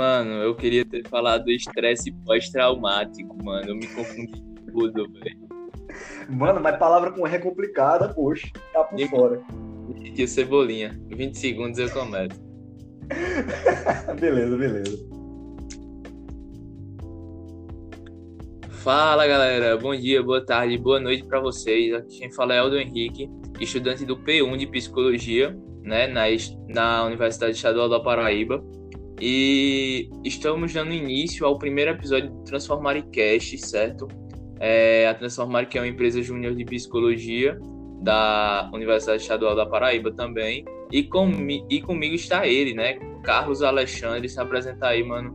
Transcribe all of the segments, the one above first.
Mano, eu queria ter falado do estresse pós-traumático, mano. Eu me confundi tudo, velho. Mano, mas palavra com R é complicada, poxa, tá por E- fora. O Cebolinha. 20 segundos eu começo. beleza, beleza. Fala galera, bom dia, boa tarde, boa noite pra vocês. Aqui quem fala é Aldo Henrique, estudante do P1 de Psicologia, né, na, na Universidade Estadual da Paraíba. E estamos dando início ao primeiro episódio do Transformare Cast, certo? É, a que é uma empresa júnior de psicologia da Universidade Estadual da Paraíba também. E, comi e comigo está ele, né? Carlos Alexandre, se apresenta aí, mano.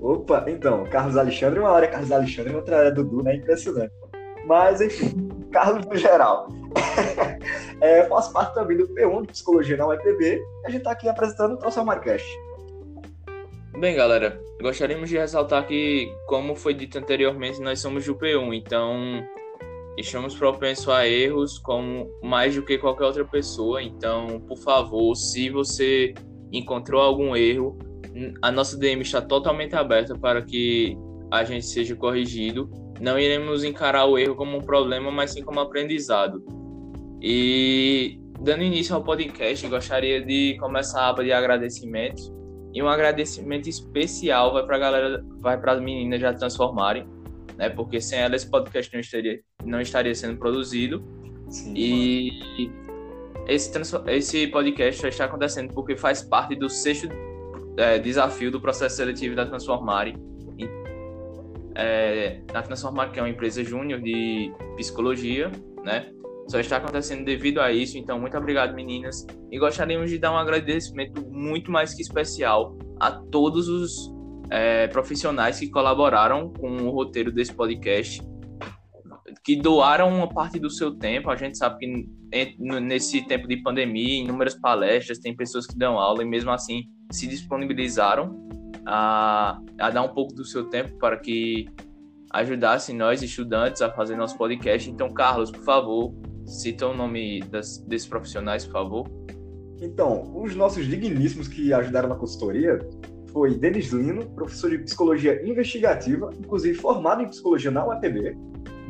Opa, então, Carlos Alexandre, uma hora é Carlos Alexandre, outra hora é Dudu, né? Impressionante. Mas, enfim, Carlos no geral. é, faço parte também do P1 de Psicologia na UEPB e a gente tá aqui apresentando o Transformar Cast. Bem, galera, gostaríamos de ressaltar que, como foi dito anteriormente, nós somos do P1, então estamos propensos a erros como mais do que qualquer outra pessoa. Então, por favor, se você encontrou algum erro, a nossa DM está totalmente aberta para que a gente seja corrigido. Não iremos encarar o erro como um problema, mas sim como aprendizado. E dando início ao podcast, gostaria de começar a aba de agradecimentos. E um agradecimento especial vai para a galera, vai para as meninas já transformarem, né? Porque sem elas esse podcast não estaria, não estaria sendo produzido. Sim, E esse, esse podcast já está acontecendo porque faz parte do sexto é, desafio do processo seletivo da Transformare. É, a Transformare, que é uma empresa júnior de psicologia, né? Só está acontecendo devido a isso. Então, muito obrigado, meninas. E gostaríamos de dar um agradecimento muito mais que especial a todos os é, profissionais que colaboraram com o roteiro desse podcast que doaram uma parte do seu tempo. A gente sabe que nesse tempo de pandemia, inúmeras palestras, tem pessoas que dão aula e mesmo assim se disponibilizaram a, a dar um pouco do seu tempo para que ajudassem nós, estudantes, a fazer nosso podcast. Então, Carlos, por favor, cita o nome das- desses profissionais, por favor. Então, os nossos digníssimos que ajudaram na consultoria foi Denis Lino, professor de psicologia investigativa, inclusive formado em psicologia na UEPB,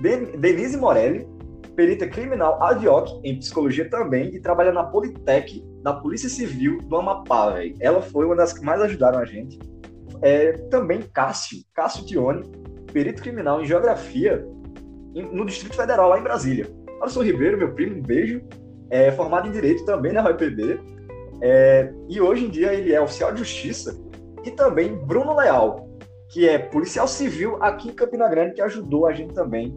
Den- Denise Morelli, perita criminal ad hoc em psicologia também e trabalha na Politec da Polícia Civil do Amapá, véi. Ela foi uma das que mais ajudaram a gente. É, também Cássio, Cássio Tione, perito criminal em geografia no Distrito Federal, lá em Brasília. Alisson Ribeiro, meu primo, um beijo é formado em Direito também na UEPB, é, e hoje em dia ele é oficial de justiça, e também Bruno Leal, que é policial civil aqui em Campina Grande, que ajudou a gente também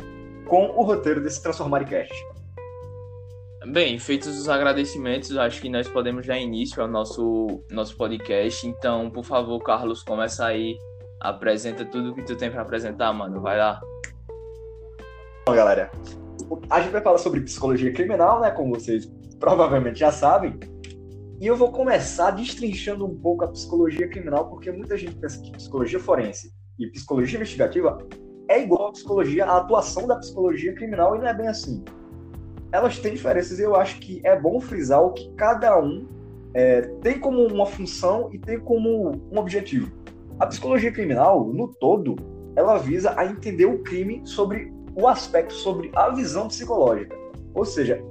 com o roteiro desse Transformar Cast. Bem, feitos os agradecimentos, acho que nós podemos dar início ao nosso, nosso podcast. Então, por favor, Carlos, começa aí. Apresenta tudo que tu tem para apresentar, mano. Vai lá. Então, galera, o- a gente vai falar sobre psicologia criminal, né, como vocês provavelmente já sabem, e eu vou começar destrinchando um pouco a psicologia criminal, porque muita gente pensa que psicologia forense e psicologia investigativa é igual à psicologia, à atuação da psicologia criminal, e não é bem assim. Elas têm diferenças e eu acho que é bom frisar o que cada um é, tem como uma função e tem como um objetivo. A psicologia criminal, no todo, ela visa a entender o crime sobre o aspecto sobre a visão psicológica. Ou seja,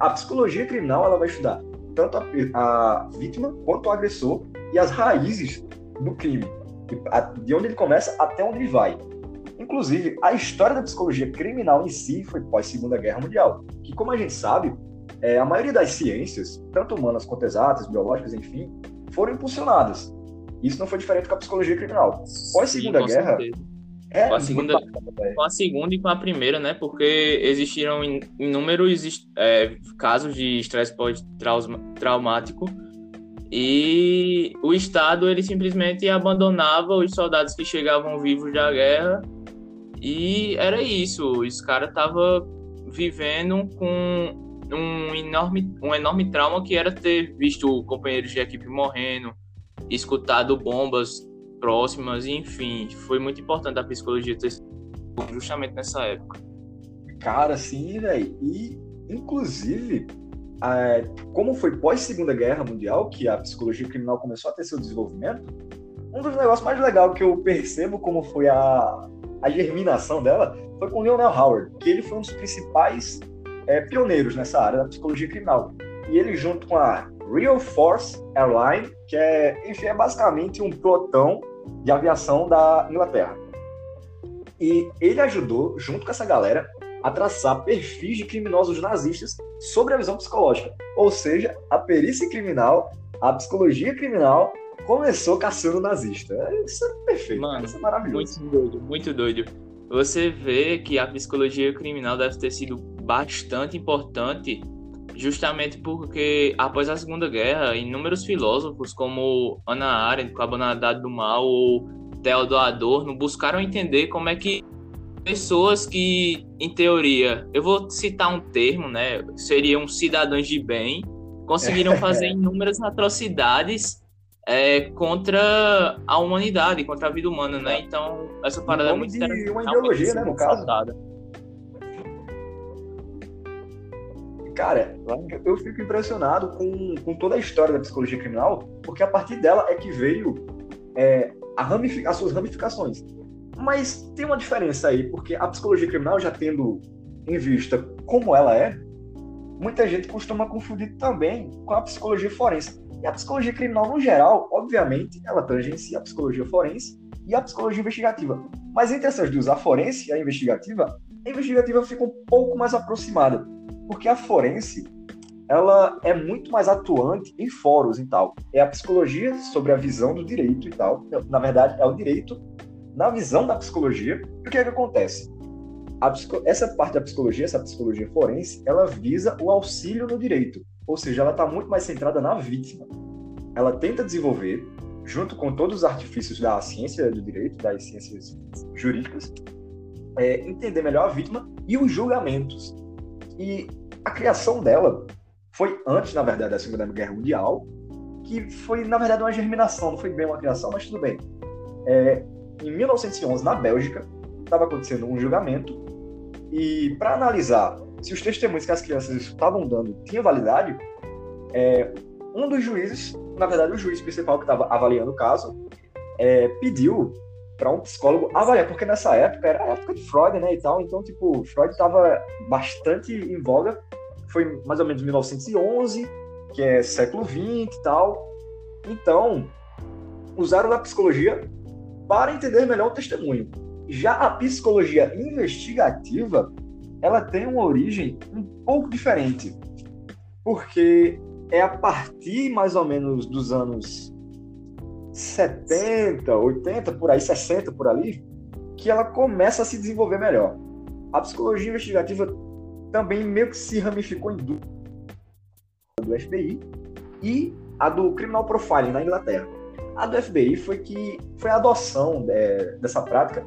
a psicologia criminal ela vai estudar tanto a, a vítima quanto o agressor e as raízes do crime, de- onde ele começa até onde ele vai. Inclusive, a história da psicologia criminal em si foi pós Segunda Guerra Mundial, que como a gente sabe, é, a maioria das ciências, tanto humanas quanto exatas, biológicas, enfim, foram impulsionadas. Isso não foi diferente com a psicologia criminal. Pós Segunda Sim, Guerra, certeza. É Com a Segunda-. Com a segunda e com a primeira, né? Porque existiram in- inúmeros é, casos de estresse pós-traumático e o Estado ele simplesmente abandonava os soldados que chegavam vivos da guerra e era isso. Os caras estavam vivendo com um enorme, um enorme trauma que era ter visto companheiros de equipe morrendo, escutado bombas próximas, enfim, foi muito importante a psicologia ter justamente nessa época. Cara, sim, velho. E, inclusive, é, como foi pós Segunda Guerra Mundial que a psicologia criminal começou a ter seu desenvolvimento, um dos negócios mais legais que eu percebo como foi a, a germinação dela foi com Leonel Howard, que ele foi um dos principais é, pioneiros nessa área da psicologia criminal. E ele, junto com a Real Force Airline, que é, enfim, é basicamente um pelotão de aviação da Inglaterra. E ele ajudou, junto com essa galera, a traçar perfis de criminosos nazistas sobre a visão psicológica. Ou seja, a perícia criminal, a psicologia criminal começou caçando nazista. Isso é perfeito, Mano, isso é maravilhoso. Muito doido, muito doido. Você vê que a psicologia criminal deve ter sido bastante importante justamente porque após a Segunda Guerra, inúmeros filósofos como Ana Arendt, com a Banalidade do Mal ou Theodor Adorno buscaram entender como é que pessoas que, em teoria, eu vou citar um termo, né, seriam cidadãos de bem, conseguiram fazer inúmeras atrocidades é, contra a humanidade, contra a vida humana, né? Então, essa parada é muito interessante. uma ideologia, né, no caso. Cara, eu fico impressionado com, com toda a história da psicologia criminal, porque a partir dela é que veio é, ramific... as suas ramificações. Mas tem uma diferença aí, porque a psicologia criminal, já tendo em vista como ela é, muita gente costuma confundir também com a psicologia forense. E a psicologia criminal, no geral, obviamente, ela tangencia a psicologia forense e a psicologia investigativa. Mas entre essas duas, a forense e a investigativa, a investigativa fica um pouco mais aproximada porque a forense ela é muito mais atuante em fóruns e tal. É a psicologia sobre a visão do direito e tal. Na verdade, é o direito na visão da psicologia. E o que é que acontece? Psico... Essa parte da psicologia, essa psicologia forense, ela visa o auxílio no direito. Ou seja, ela está muito mais centrada na vítima. Ela tenta desenvolver, junto com todos os artifícios da ciência do direito, das ciências jurídicas, é, entender melhor a vítima e os julgamentos. E a criação dela foi antes, na verdade, da Segunda Guerra Mundial, que foi, na verdade, uma germinação, não foi bem uma criação, mas tudo bem. É, em 1911, na Bélgica, estava acontecendo um julgamento, e para analisar se os testemunhos que as crianças estavam dando tinham validade, é, um dos juízes, na verdade, o juiz principal que estava avaliando o caso, é, pediu para um psicólogo avaliar, porque nessa época era a época de Freud, né, e tal, então, tipo, Freud estava bastante em voga, foi mais ou menos 1911, que é século XX e tal, então, usaram a psicologia para entender melhor o testemunho. Já a psicologia investigativa, ela tem uma origem um pouco diferente, porque é a partir mais ou menos dos anos 70, 80, por aí, 60 por ali, que ela começa a se desenvolver melhor. A psicologia investigativa também meio que se ramificou em duas do FBI e a do criminal profiling na Inglaterra. A do FBI foi que foi a adoção é, dessa prática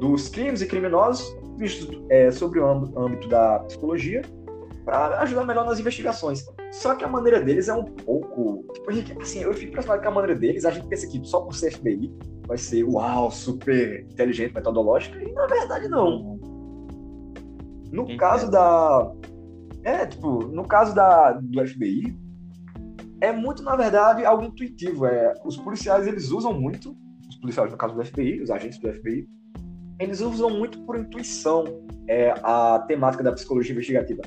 dos crimes e criminosos vistos é, sobre o âmbito da psicologia para ajudar melhor nas investigações. Só que a maneira deles é um pouco. Tipo, assim, eu fico impressionado com a maneira deles, a gente pensa que só por ser FBI vai ser uau, super inteligente, metodológica, e na verdade não. No Entendo. caso da. É, tipo, no caso da, do FBI, é muito, na verdade, algo intuitivo. É, os policiais, eles usam muito, os policiais, no caso do FBI, os agentes do FBI, eles usam muito por intuição é, a temática da psicologia investigativa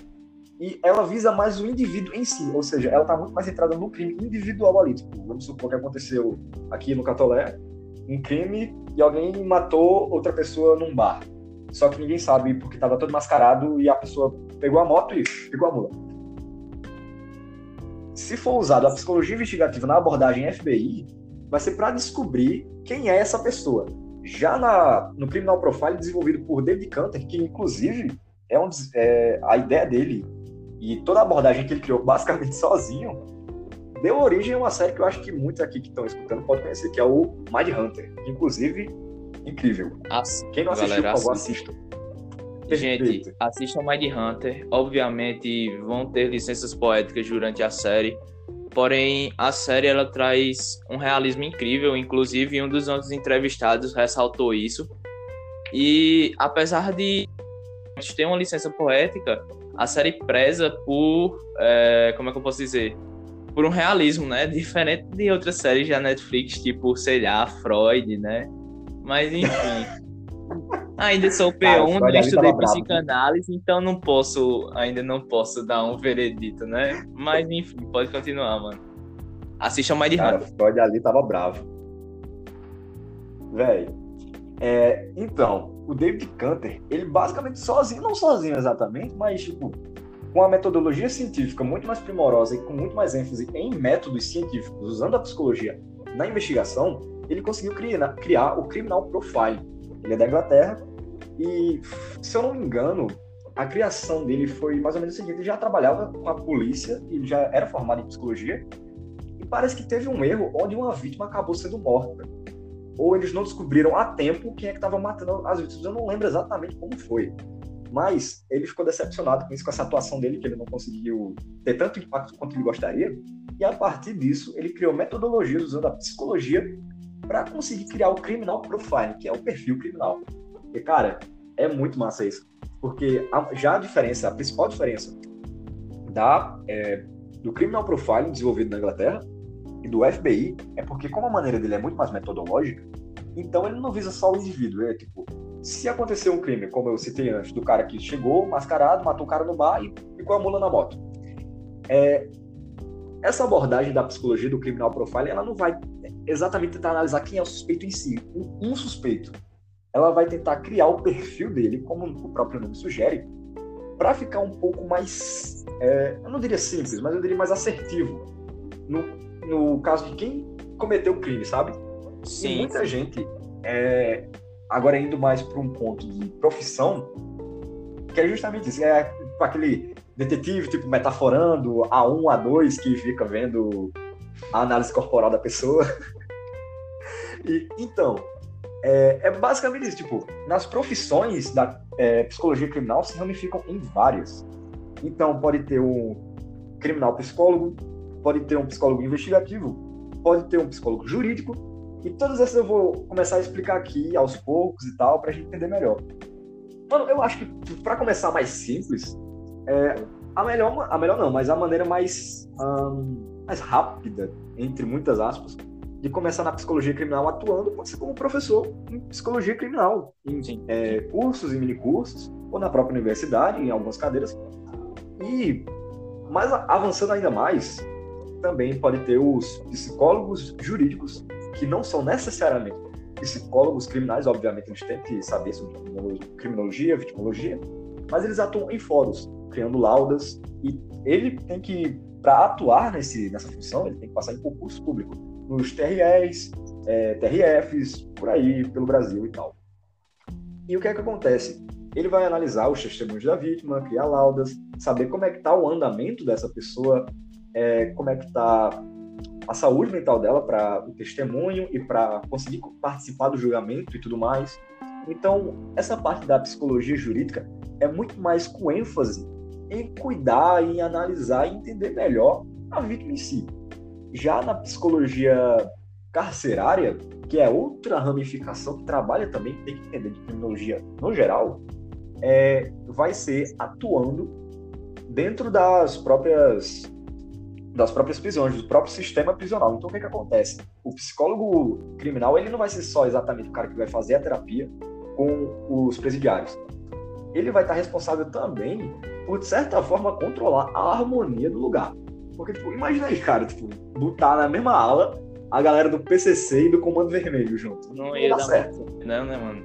e ela visa mais o indivíduo em si, ou seja, ela está muito mais centrada no crime individual ali. Tipo, vamos supor que aconteceu aqui no Catolé um crime e alguém matou outra pessoa num bar. Só que ninguém sabe porque estava todo mascarado e a pessoa pegou a moto e pegou a mula. Se for usado a psicologia investigativa na abordagem FBI, vai ser para descobrir quem é essa pessoa. Já na, no Criminal Profile desenvolvido por David Canter, que inclusive é, um, é a ideia dele e toda a abordagem que ele criou basicamente sozinho deu origem a uma série que eu acho que muitos aqui que estão escutando podem conhecer, que é o Mind Hunter. Inclusive, incrível. Quem não assistiu, galera, por assista. Gente, assistam Mind Hunter. Obviamente vão ter licenças poéticas durante a série. Porém, a série ela traz um realismo incrível. Inclusive, um dos nossos entrevistados ressaltou isso. E apesar de ter uma licença poética, a série preza por, é, como é que eu posso dizer, por um realismo, né? Diferente de outras séries da Netflix, tipo, sei lá, Freud, né? Mas enfim. ainda sou P1, não estudei psicanálise, então não posso, ainda não posso dar um veredito, né? Mas enfim, pode continuar, mano. Assistam mais de Cara, Freud ali tava bravo. Véi. É, então, o David Canter, ele basicamente sozinho, não sozinho exatamente, mas tipo, com a metodologia científica muito mais primorosa e com muito mais ênfase em métodos científicos, usando a psicologia na investigação, ele conseguiu criar, criar o Criminal Profile. Ele é da Inglaterra e, se eu não me engano, a criação dele foi mais ou menos o seguinte: ele já trabalhava com a polícia, ele já era formado em psicologia, e parece que teve um erro onde uma vítima acabou sendo morta. Ou eles não descobriram a tempo quem é que estava matando as vítimas. Eu não lembro exatamente como foi. Mas ele ficou decepcionado com isso, com essa atuação dele, que ele não conseguiu ter tanto impacto quanto ele gostaria. E a partir disso, ele criou metodologias usando a psicologia para conseguir criar o criminal profile, que é o perfil criminal. E, cara, é muito massa isso. Porque a, já a diferença, a principal diferença da, é, do criminal profile desenvolvido na Inglaterra e do FBI é porque, como a maneira dele é muito mais metodológica, então ele não visa só o indivíduo. É tipo, se acontecer um crime, como eu citei antes, do cara que chegou mascarado, matou o cara no bar e ficou a mula na moto. É, essa abordagem da psicologia do criminal profile, ela não vai exatamente tentar analisar quem é o suspeito em si, um, um suspeito. Ela vai tentar criar o perfil dele, como o próprio nome sugere, para ficar um pouco mais, é, eu não diria simples, mas eu diria mais assertivo no, no caso de quem cometeu o crime, sabe? Sim. E muita gente é, Agora, indo mais para um ponto de profissão, que é justamente isso, é tipo aquele detetive, tipo, metaforando A1, A2, que fica vendo a análise corporal da pessoa. e, então, é, é, basicamente isso, tipo, nas profissões da é, psicologia criminal se ramificam em várias. Então, pode ter um criminal psicólogo, pode ter um psicólogo investigativo, pode ter um psicólogo jurídico, e todas essas eu vou começar a explicar aqui aos poucos e tal, pra gente entender melhor. Mano, eu acho que para começar mais simples, é, a melhor, a melhor não, mas a maneira mais, mais rápida, entre muitas aspas, de começar na psicologia criminal atuando pode ser como professor em psicologia criminal, em é, cursos e minicursos, ou na própria universidade, em algumas cadeiras. E, mais avançando ainda mais, também pode ter os psicólogos jurídicos que não são necessariamente psicólogos criminais, obviamente eles têm que saber sobre criminologia, vitimologia, mas eles atuam em fóruns, criando laudas, e ele tem que, para atuar nesse, nessa função, ele tem que passar em concurso público, nos TREs, é, TRFs, por aí, pelo Brasil e tal. E o que é que acontece? Ele vai analisar os testemunhos da vítima, criar laudas, saber como é que está o andamento dessa pessoa, é, como é que está a saúde mental dela para o testemunho e para conseguir participar do julgamento e tudo mais. Então, essa parte da psicologia jurídica é muito mais com ênfase em cuidar, em analisar e entender melhor a vítima em si. Já na psicologia carcerária, que é outra ramificação que trabalha também, tem que entender de criminologia no geral, é, vai ser atuando dentro das próprias das próprias prisões, do próprio sistema prisional. Então, o que, que acontece? O psicólogo criminal ele não vai ser só exatamente o cara que vai fazer a terapia com os presidiários. Ele vai estar responsável também por, de certa forma, controlar a harmonia do lugar. Porque, tipo, imagina aí, cara, tipo, botar na mesma ala a galera do PCC e do Comando Vermelho junto. Não, não ia dar certo. Não, né, mano?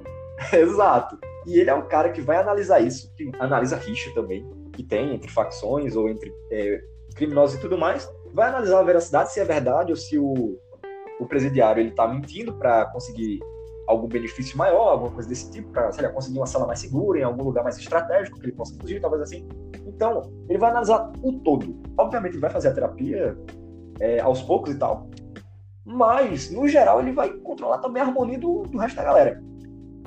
Exato. E ele é o cara que vai analisar isso, que analisa rixa também, que tem entre facções ou entre é, criminosos e tudo mais, vai analisar a veracidade se é verdade ou se o, o presidiário ele está mentindo para conseguir algum benefício maior, alguma coisa desse tipo, para conseguir uma sala mais segura, em algum lugar mais estratégico que ele possa fugir, talvez assim. Então, ele vai analisar o todo. Obviamente, ele vai fazer a terapia é, aos poucos e tal, mas, no geral, ele vai controlar também a harmonia do, do resto da galera.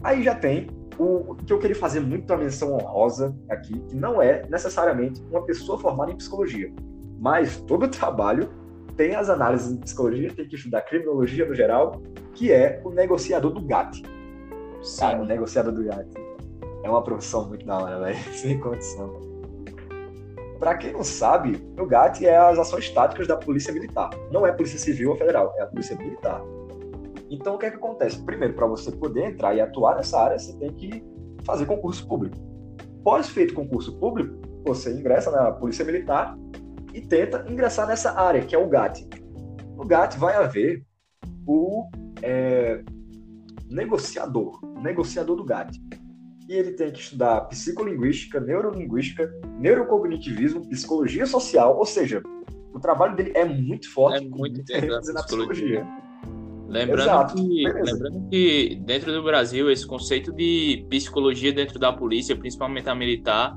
Aí já tem o, o que eu queria fazer muito a menção honrosa aqui, que não é necessariamente uma pessoa formada em psicologia. Mas todo trabalho tem as análises de psicologia, tem que estudar criminologia no geral, que é o negociador do GAT. Sim. Cara, o negociador do GAT é uma profissão muito da hora, velho. Sem condição. Para quem não sabe, o GAT é as ações táticas da Polícia Militar. Não é Polícia Civil ou Federal, é a Polícia Militar. Então, o que é que acontece? Primeiro, para você poder entrar e atuar nessa área, você tem que fazer concurso público. Pós feito concurso público, você ingressa na Polícia Militar e tenta ingressar nessa área, que é o GAT. No GAT vai haver o é, negociador, negociador do GAT. E ele tem que estudar psicolinguística, neurolinguística, neurocognitivismo, psicologia social, ou seja, o trabalho dele é muito forte é muito na psicologia. Lembrando que, lembrando que dentro do Brasil, esse conceito de psicologia dentro da polícia, principalmente a militar,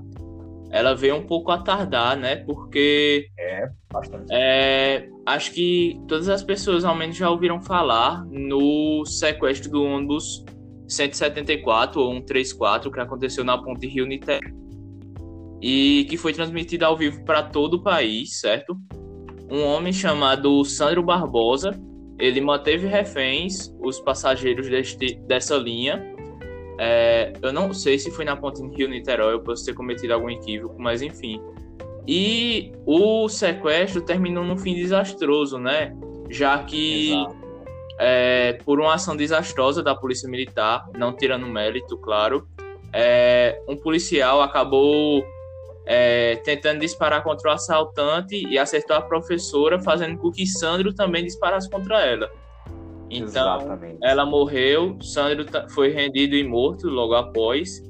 ela veio um pouco a tardar, né? Porque. É, bastante. É, acho que todas as pessoas ao menos já ouviram falar no sequestro do ônibus 174 ou 134 que aconteceu na ponte Rio Niterói e que foi transmitido ao vivo para todo o país, certo? Um homem chamado Sandro Barbosa, ele manteve reféns os passageiros deste, dessa linha é, eu não sei se foi na ponte Rio-Niterói, eu posso ter cometido algum equívoco, mas enfim. E o sequestro terminou num fim desastroso, né? Já que, é, por uma ação desastrosa da Polícia Militar, não tirando mérito, claro, é, um policial acabou é, tentando disparar contra o assaltante e acertou a professora, fazendo com que Sandro também disparasse contra ela. Então, Exatamente. ela morreu, Sandro foi rendido e morto logo após.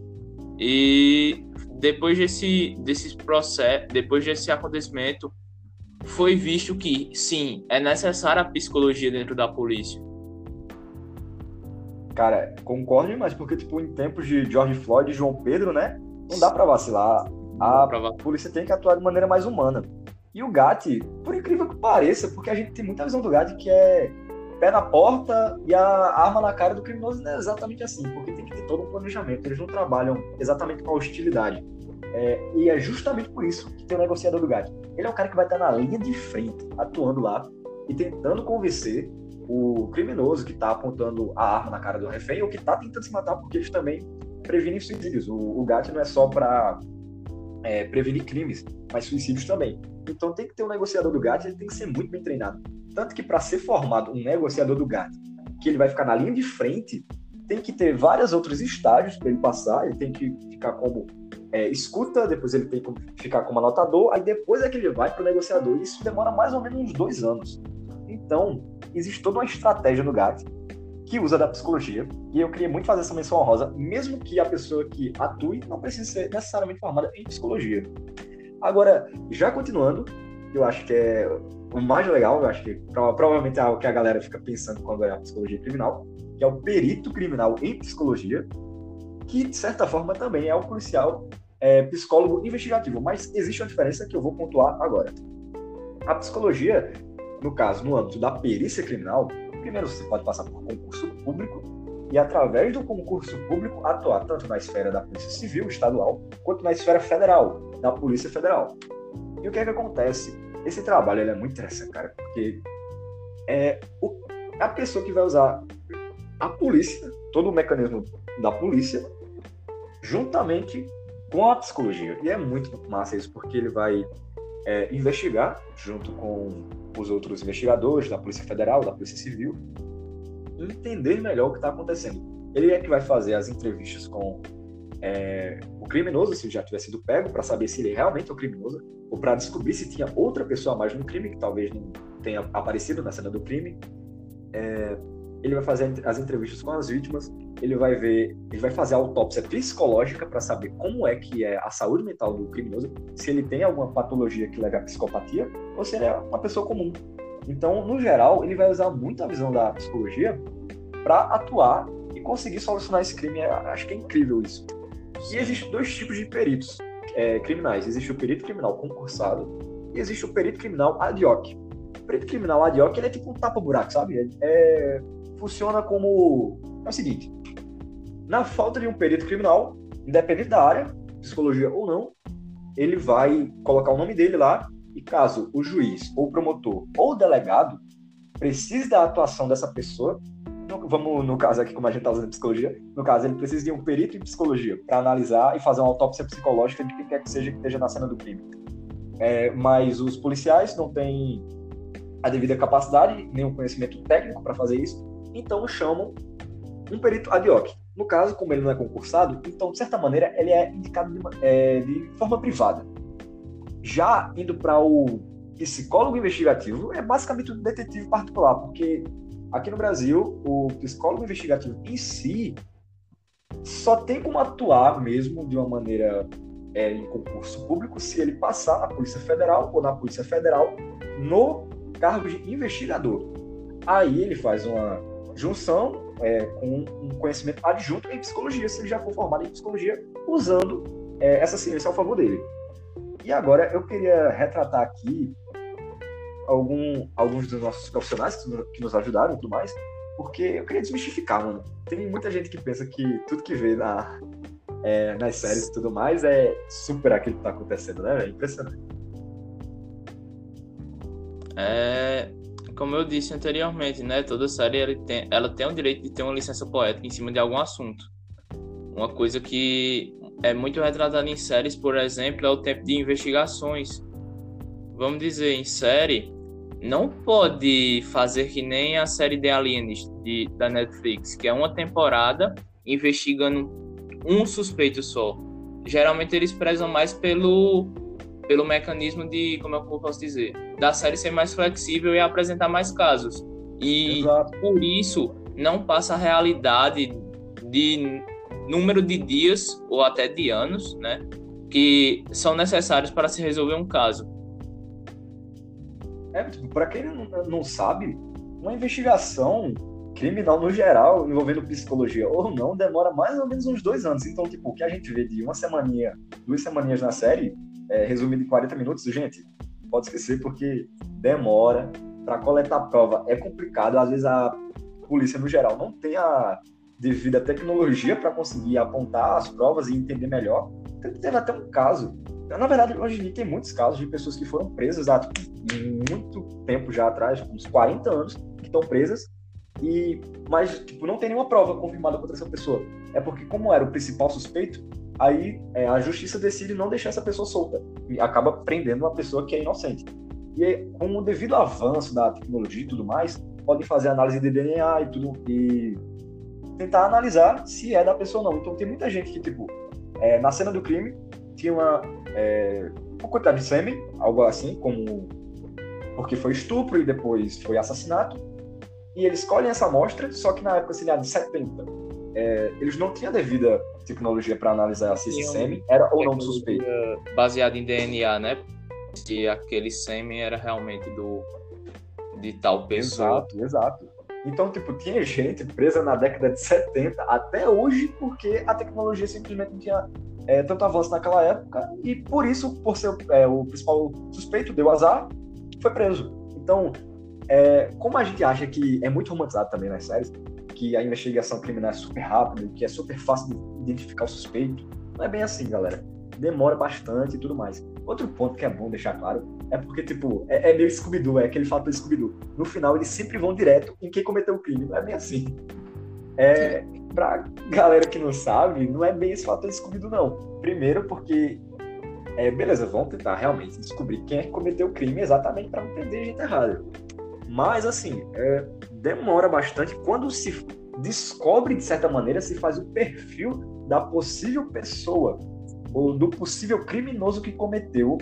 E depois desse, desse processo, depois desse acontecimento, foi visto que, sim, é necessária a psicologia dentro da polícia. Cara, concordo mas porque, tipo, em tempos de George Floyd e João Pedro, né? Não dá para vacilar. A polícia tem que atuar de maneira mais humana. E o GAT, por incrível que pareça, porque a gente tem muita visão do GAT que é pé na porta e a arma na cara do criminoso não é exatamente assim, porque tem que ter todo um planejamento. Eles não trabalham exatamente com a hostilidade. É, e é justamente por isso que tem o negociador do GAT. Ele é o cara que vai estar na linha de frente, atuando lá e tentando convencer o criminoso que está apontando a arma na cara do refém ou que está tentando se matar, porque eles também previnem suicídios. O, o GAT não é só para é, prevenir crimes, mas suicídios também. Então tem que ter um negociador do GAT, ele tem que ser muito bem treinado. Tanto que para ser formado um negociador do GAT, que ele vai ficar na linha de frente, tem que ter vários outros estágios para ele passar. Ele tem que ficar como é, escuta, depois ele tem que ficar como anotador, aí depois é que ele vai para o negociador. Isso demora mais ou menos uns dois anos. Então, existe toda uma estratégia no GAT que usa da psicologia, e eu queria muito fazer essa menção honrosa, mesmo que a pessoa que atue não precise ser necessariamente formada em psicologia. Agora, já continuando, eu acho que é o mais legal, eu acho que provavelmente é o que a galera fica pensando quando é a psicologia criminal, que é o perito criminal em psicologia, que de certa forma também é o policial é, psicólogo investigativo, mas existe uma diferença que eu vou pontuar agora. A psicologia, no caso, no âmbito da perícia criminal, primeiro você pode passar por concurso público e, através do concurso público, atuar tanto na esfera da Polícia Civil estadual quanto na esfera federal, da Polícia Federal. E o que é que acontece? Esse trabalho é muito interessante, cara, porque é o, a pessoa que vai usar a polícia, todo o mecanismo da polícia, juntamente com a psicologia. E é muito massa isso, porque ele vai é, investigar junto com os outros investigadores da Polícia Federal, da Polícia Civil, entender melhor o que está acontecendo. Ele é que vai fazer as entrevistas com é, o criminoso, se já tiver sido pego, para saber se ele realmente é o criminoso, ou para descobrir se tinha outra pessoa a mais no crime, que talvez não tenha aparecido na cena do crime. É, ele vai fazer as entrevistas com as vítimas, ele vai ver, ele vai fazer a autópsia psicológica para saber como é que é a saúde mental do criminoso, se ele tem alguma patologia que leva à psicopatia, ou se ele é uma pessoa comum. Então, no geral, ele vai usar muito a visão da psicologia para atuar e conseguir solucionar esse crime. Acho que é incrível isso. E existem dois tipos de peritos é, criminais. Existe o perito criminal concursado e existe o perito criminal ad hoc. O perito criminal ad hoc ele é tipo um tapa-buraco, sabe? É, é, funciona como... É o seguinte, na falta de um perito criminal, independente da área, psicologia ou não, ele vai colocar o nome dele lá e caso o juiz, ou promotor, ou delegado precise da atuação dessa pessoa, vamos no caso aqui, como a gente está usando psicologia, no caso, ele precisa de um perito em psicologia para analisar e fazer uma autópsia psicológica de quem quer que seja que esteja na cena do crime. é, mas os policiais não têm a devida capacidade, nem o conhecimento técnico para fazer isso, então chamam um perito ad hoc. No caso, como ele não é concursado, então, de certa maneira, ele é indicado de, é, de forma privada. Já indo para o psicólogo investigativo, é basicamente um detetive particular, porque aqui no Brasil, o psicólogo investigativo em si só tem como atuar mesmo de uma maneira é, em concurso público se ele passar na Polícia Federal ou na Polícia Federal no cargo de investigador. Aí ele faz uma junção é, com um conhecimento adjunto em psicologia, se ele já for formado em psicologia, usando é, essa ciência ao favor dele. E agora eu queria retratar aqui algum, alguns dos nossos profissionais que nos ajudaram e tudo mais, porque eu queria desmistificar, mano. Tem muita gente que pensa que tudo que vê na, é, nas séries e tudo mais é super aquilo que tá acontecendo, né? É impressionante. É, como eu disse anteriormente, né? Toda série ela tem, ela tem o direito de ter uma licença poética em cima de algum assunto. Uma coisa que é muito retratada em séries, por exemplo, é o tempo de investigações. Vamos dizer, em série, não pode fazer que nem a série de Aliens de, da Netflix, que é uma temporada investigando um suspeito só. Geralmente eles prezam mais pelo, pelo mecanismo de, como eu posso dizer, da série ser mais flexível e apresentar mais casos. E Exato. por isso não passa a realidade de número de dias ou até de anos, né, que são necessários para se resolver um caso. É, para quem não, não sabe, uma investigação criminal no geral, envolvendo psicologia ou não, demora mais ou menos uns dois anos. Então, tipo, o que a gente vê de uma semaninha, duas semaninhas na série, é, resumido em 40 minutos, gente, pode esquecer porque demora para coletar prova. É complicado, às vezes a polícia no geral não tem a devida tecnologia para conseguir apontar as provas e entender melhor. Teve até um caso. Na verdade, hoje em dia tem muitos casos de pessoas que foram presas há muito tempo já atrás, uns 40 anos, que estão presas e, mas, tipo, não tem nenhuma prova confirmada contra essa pessoa. É porque, como era o principal suspeito, aí é, a justiça decide não deixar essa pessoa solta e acaba prendendo uma pessoa que é inocente. E aí, com o devido avanço da tecnologia e tudo mais, podem fazer análise de DNA e tudo e tentar analisar se é da pessoa ou não. Então, tem muita gente que, tipo, é, na cena do crime tinha uma, é, uma quantidade de sêmen, algo assim, como porque foi estupro e depois foi assassinato e eles escolhem essa amostra, só que na época, assim, de 70, é, eles não tinham devida tecnologia para analisar se esse sêmen era ou não suspeito. Baseado em DNA, né? Se aquele sêmen era realmente do de tal pessoa. Exato, exato. Então, tipo, tinha gente presa na década de 70 até hoje porque a tecnologia simplesmente não tinha é, tanto avanço naquela época e por isso, por ser é, o principal suspeito, deu azar, foi preso. Então, é, como a gente acha que é muito romantizado também nas séries, que a investigação criminal é super rápida, que é super fácil de identificar o suspeito, não é bem assim, galera. Demora bastante e tudo mais. Outro ponto que é bom deixar claro é porque, tipo, é, é meio Scooby-Doo, é aquele fator Scooby-Doo. No final, eles sempre vão direto em quem cometeu o crime. Não é bem assim. É, pra galera que não sabe, não é bem esse fator Scooby-Doo, não. Primeiro, porque é, beleza, vão tentar realmente descobrir quem é que cometeu o crime exatamente para não prender gente errada. Mas, assim, é, demora bastante. Quando se descobre, de certa maneira, se faz o perfil da possível pessoa ou do possível criminoso que cometeu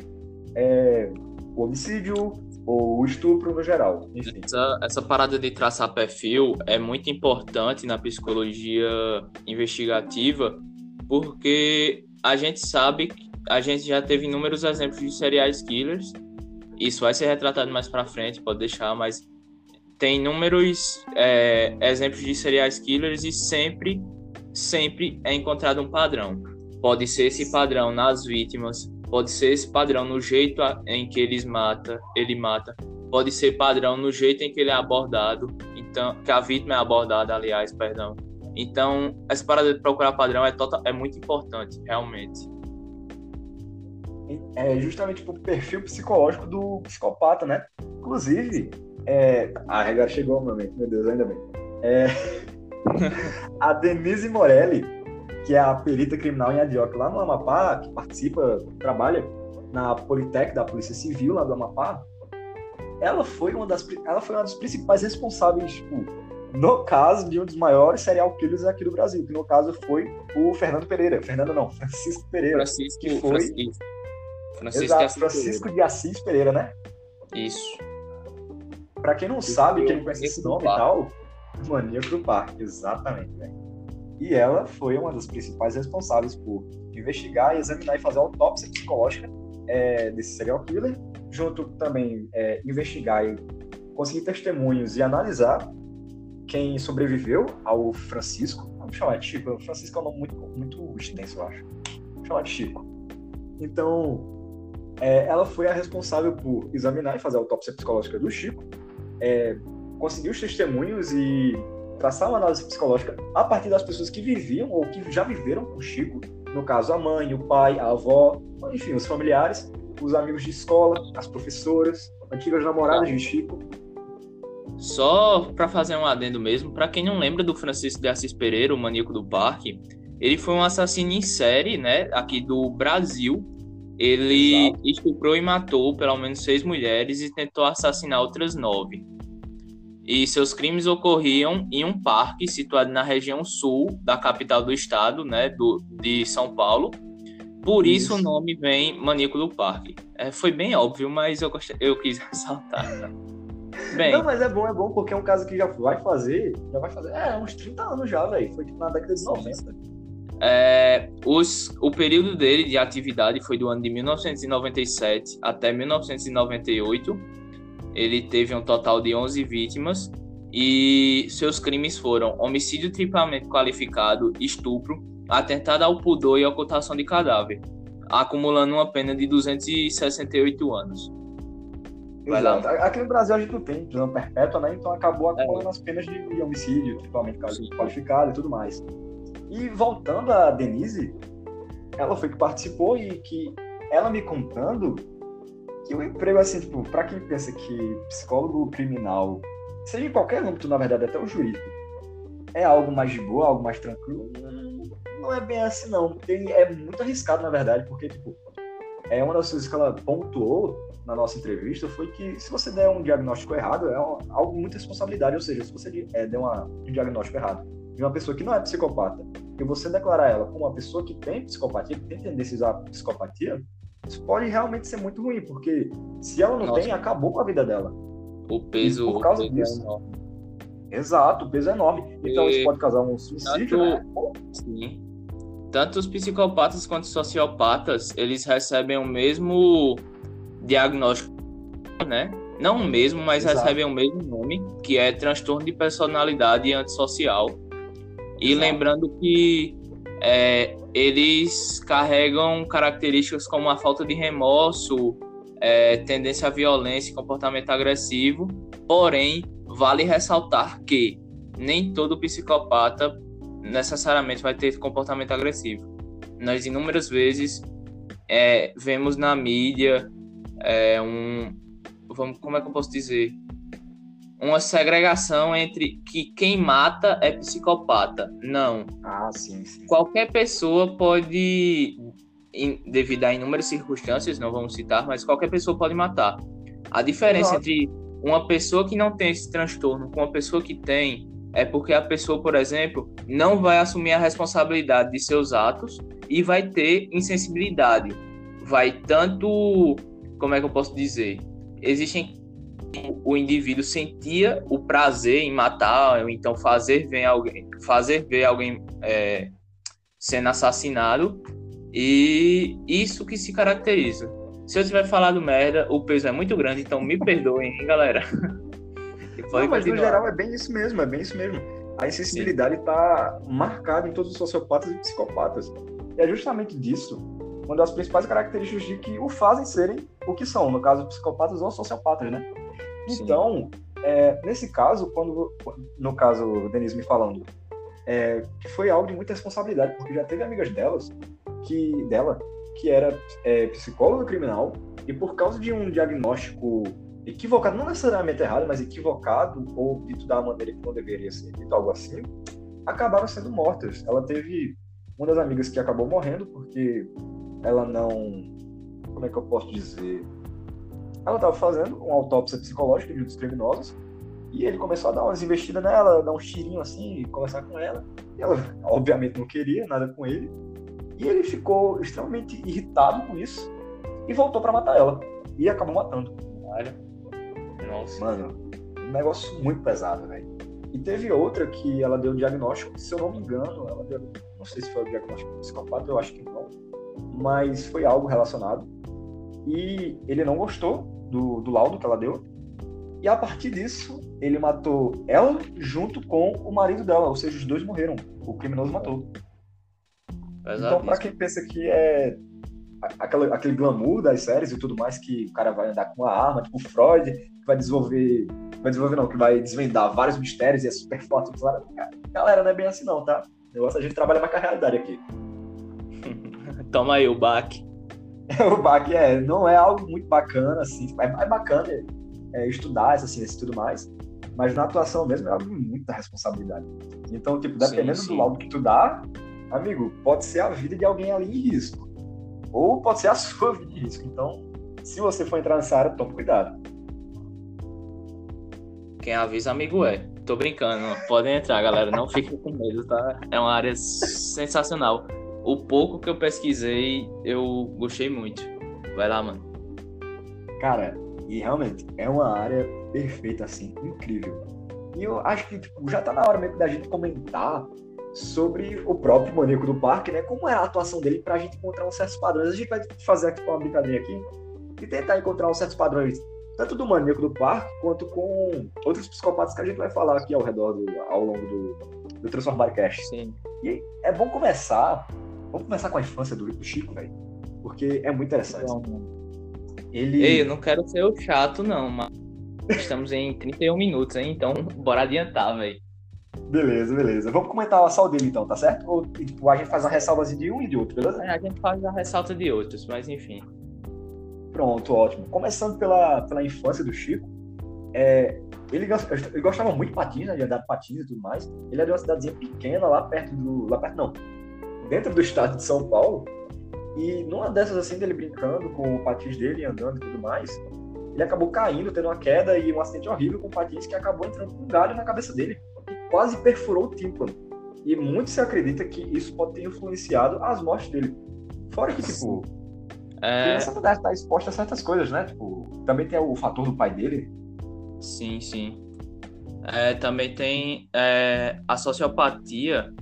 é, o homicídio ou o estupro no geral. Enfim. Essa, essa parada de traçar perfil é muito importante na psicologia investigativa, porque a gente sabe, a gente já teve inúmeros exemplos de serial killers isso vai ser retratado mais para frente, pode deixar, mas tem inúmeros é, exemplos de serial killers e sempre, sempre é encontrado um padrão. Pode ser esse padrão nas vítimas, pode ser esse padrão no jeito em que eles mata, ele mata, pode ser padrão no jeito em que ele é abordado, então que a vítima é abordada, aliás, perdão. Então, essa parada de procurar padrão é, total, é muito importante, realmente é justamente tipo, o perfil psicológico do psicopata, né? Inclusive, é... ah, agora chegou o momento, meu Deus, ainda bem. É... a Denise Morelli, que é a perita criminal em Adioc lá no Amapá, que participa, trabalha, na Politec da Polícia Civil lá do Amapá, ela foi uma das, ela foi uma das principais responsáveis, tipo, no caso de um dos maiores serial killers aqui do Brasil, que no caso foi o Fernando Pereira. Fernando não, Francisco Pereira. Francisco, que foi... Francisco. Francisco, Exato, de Assis Francisco Pereira. de Assis Pereira, né? Isso. Pra quem não sabe, quem conhece esse nome e tal, Maníaco do Parque, exatamente, velho. E ela foi uma das principais responsáveis por investigar, examinar e fazer a autópsia psicológica é, desse serial killer, junto também é, investigar e conseguir testemunhos e analisar quem sobreviveu ao Francisco. Vamos chamar de Chico. O Francisco é um nome muito, muito extenso, eu acho. Vamos chamar de Chico. Então, é, ela foi a responsável por examinar e fazer a autópsia psicológica do Chico, é, conseguir os testemunhos e traçar uma análise psicológica a partir das pessoas que viviam ou que já viveram com o Chico, no caso a mãe, o pai, a avó, enfim, os familiares, os amigos de escola, as professoras, antigas namoradas de Chico. Só para fazer um adendo mesmo, para quem não lembra do Francisco de Assis Pereira, o maníaco do parque, ele foi um assassino em série, né, aqui do Brasil. Ele Exato. estuprou e matou pelo menos seis mulheres e tentou assassinar outras nove e seus crimes ocorriam em um parque situado na região sul da capital do estado, né, do, de São Paulo. Por isso, isso o nome vem Maníaco do Parque. É, foi bem óbvio, mas eu, eu quis ressaltar. Bem, não, mas é bom, é bom, porque é um caso que já vai fazer, já vai fazer, é, uns 30 anos já, velho. Foi tipo na década de 90. É, os, o período dele de atividade foi do ano de 1997 até 1998 ele teve um total de 11 vítimas e seus crimes foram homicídio triplamente qualificado, estupro, atentado ao pudor e ocultação de cadáver, acumulando uma pena de 268 anos. Vai Exato. Lá. Aqui no Brasil a gente não tem prisão perpétua, né? Então acabou acumulando é. as penas de homicídio, triplamente qualificado e tudo mais. E voltando a Denise, ela foi que participou e que ela me contando que o emprego, assim, tipo, pra quem pensa que psicólogo criminal, seja em qualquer âmbito, na verdade, até o jurídico, é algo mais de boa, algo mais tranquilo, não é bem assim, não. Porque é muito arriscado, na verdade, porque, tipo, é uma das coisas que ela pontuou na nossa entrevista foi que se você der um diagnóstico errado, é algo muito responsabilidade. Ou seja, se você é, der uma, um diagnóstico errado de uma pessoa que não é psicopata e você declarar ela como uma pessoa que tem psicopatia, que tem tendências à psicopatia, isso pode realmente ser muito ruim, porque se ela não Nossa. tem, acabou com a vida dela. O peso, e por causa disso. É Exato, o peso é enorme. Então e... isso pode causar um suicídio, Tanto... né? Sim. Tanto os psicopatas quanto os sociopatas, eles recebem o mesmo diagnóstico, né? Não o mesmo, mas Exato. recebem o mesmo nome, que é transtorno de personalidade antissocial. E Exato. lembrando que é, eles carregam características como a falta de remorso, é, tendência à violência e comportamento agressivo. Porém, vale ressaltar que nem todo psicopata necessariamente vai ter comportamento agressivo. Nós inúmeras vezes é, vemos na mídia é, um, vamos, como é que eu posso dizer, uma segregação entre que quem mata é psicopata. Não. Ah, sim, sim. Qualquer pessoa pode, devido a inúmeras circunstâncias, não vamos citar, mas qualquer pessoa pode matar. A diferença Exato. entre uma pessoa que não tem esse transtorno com uma pessoa que tem é porque a pessoa, por exemplo, não vai assumir a responsabilidade de seus atos e vai ter insensibilidade. Vai tanto, como é que eu posso dizer? Existem o indivíduo sentia o prazer em matar, ou então fazer ver alguém, fazer ver alguém é, sendo assassinado, e isso que se caracteriza. Se eu tiver falado merda, o peso é muito grande, então me perdoem, hein, galera. Não, mas no geral é bem isso mesmo, é bem isso mesmo. A insensibilidade está marcada em todos os sociopatas e psicopatas. E é justamente disso uma das principais características de que o fazem serem o que são, no caso, psicopatas ou sociopatas, né? Então, é, nesse caso, quando no caso Denise me falando, é, que foi algo de muita responsabilidade, porque já teve amigas delas que dela que era é, psicóloga criminal e por causa de um diagnóstico equivocado, não necessariamente errado, mas equivocado ou dito da maneira que não deveria ser dito, algo assim, acabaram sendo mortas. Ela teve uma das amigas que acabou morrendo porque ela não como é que eu posso dizer? Ela estava fazendo uma autópsia psicológica de um dos criminosos e ele começou a dar umas investidas nela, dar um tirinho assim, conversar com ela. E ela, obviamente, não queria nada com ele. E ele ficou extremamente irritado com isso e voltou para matar ela. E acabou matando. Olha. Nossa. Mano, um negócio muito pesado, velho. E teve outra que ela deu diagnóstico, se eu não me engano, ela deu, não sei se foi o diagnóstico psicopata, eu acho que não, mas foi algo relacionado. E ele não gostou do, do laudo que ela deu. E a partir disso, ele matou ela junto com o marido dela, ou seja, os dois morreram. O criminoso matou. Então, para quem pensa que é aquele, aquele glamour das séries e tudo mais, que o cara vai andar com uma arma, tipo Freud, que vai desenvolver. Vai desenvolver, não, que vai desvendar vários mistérios e é super forte. Galera, não é bem assim, não, tá? O negócio a gente trabalha mais com a realidade aqui. Toma aí o baque. o baque é, não é algo muito bacana, assim. É, é bacana é, estudar essa ciência e tudo mais. Mas na atuação mesmo é algo de muita responsabilidade. Então, tipo, dependendo sim, sim. do laudo que tu dá, amigo, pode ser a vida de alguém ali em risco. Ou pode ser a sua vida em risco. Então, se você for entrar nessa área, tome cuidado. Quem avisa, amigo é. Tô brincando, podem entrar, galera. Não fiquem com medo, tá? É uma área sensacional. O pouco que eu pesquisei, eu gostei muito. Vai lá, mano. Cara, e realmente é uma área perfeita, assim, incrível. E eu acho que tipo, já tá na hora mesmo da gente comentar sobre o próprio maníaco do parque, né? Como é a atuação dele pra gente encontrar uns certos padrões. A gente vai fazer aqui uma brincadeira aqui e tentar encontrar uns certos padrões, tanto do maníaco do parque, quanto com outros psicopatas que a gente vai falar aqui ao redor do, ao longo do, do Transformar Cast. Sim. E é bom começar. Vamos começar com a infância do, do Chico, velho. Porque é muito interessante. Ele... Ei, eu não quero ser o chato, não, mas estamos em 31 minutos, hein? Então, bora adiantar, velho. Beleza, beleza. Vamos comentar só o dele então, tá certo? Ou tipo, a gente faz uma ressalva de um e de outro, beleza? É, a gente faz a ressalva de outros, mas enfim. Pronto, ótimo. Começando pela, pela infância do Chico, é, ele, ele, gostava muito de patins, né, de andar de patins e tudo mais. Ele era de uma cidadezinha pequena, lá perto do. Lá perto não. Dentro do estado de São Paulo. E numa dessas assim, dele brincando com o patins dele, andando e tudo mais, ele acabou caindo, tendo uma queda e um acidente horrível com o patins que acabou entrando com um galho na cabeça dele e quase perfurou o tímpano. E muito se acredita que isso pode ter influenciado as mortes dele. Fora que, tipo, é... criança deve estar exposta a certas coisas, né? Tipo, também tem o fator do pai dele. Sim, sim. É, também tem é, a sociopatia.